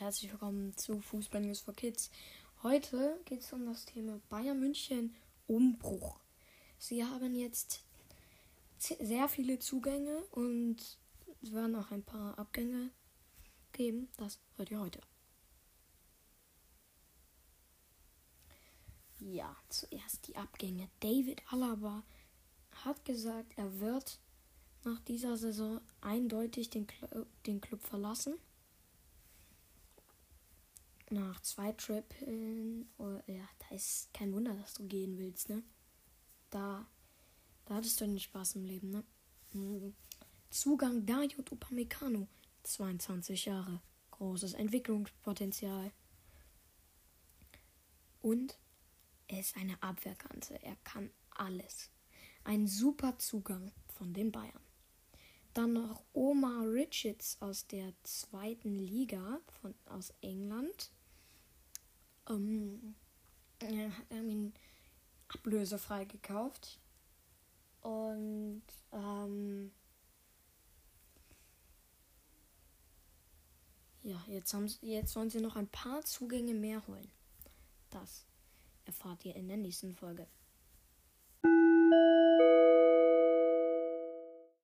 herzlich willkommen zu Fußball News for Kids. Heute geht es um das Thema Bayern München Umbruch. Sie haben jetzt sehr viele Zugänge und es werden auch ein paar Abgänge geben. Das hört ihr heute. Ja, zuerst die Abgänge. David Alaba hat gesagt, er wird nach dieser Saison eindeutig den, Cl den Club verlassen. Nach zwei Trippeln, oh, ja, da ist kein Wunder, dass du gehen willst, ne? Da, da hattest du den Spaß im Leben, ne? Mhm. Zugang Dayot Upamecano, 22 Jahre, großes Entwicklungspotenzial. Und er ist eine Abwehrkante, er kann alles. Ein super Zugang von den Bayern. Dann noch Omar Richards aus der zweiten Liga von, aus England. Ähm, er hat ihn ablösefrei gekauft. Und ähm, ja, jetzt, haben, jetzt wollen sie noch ein paar Zugänge mehr holen. Das erfahrt ihr in der nächsten Folge.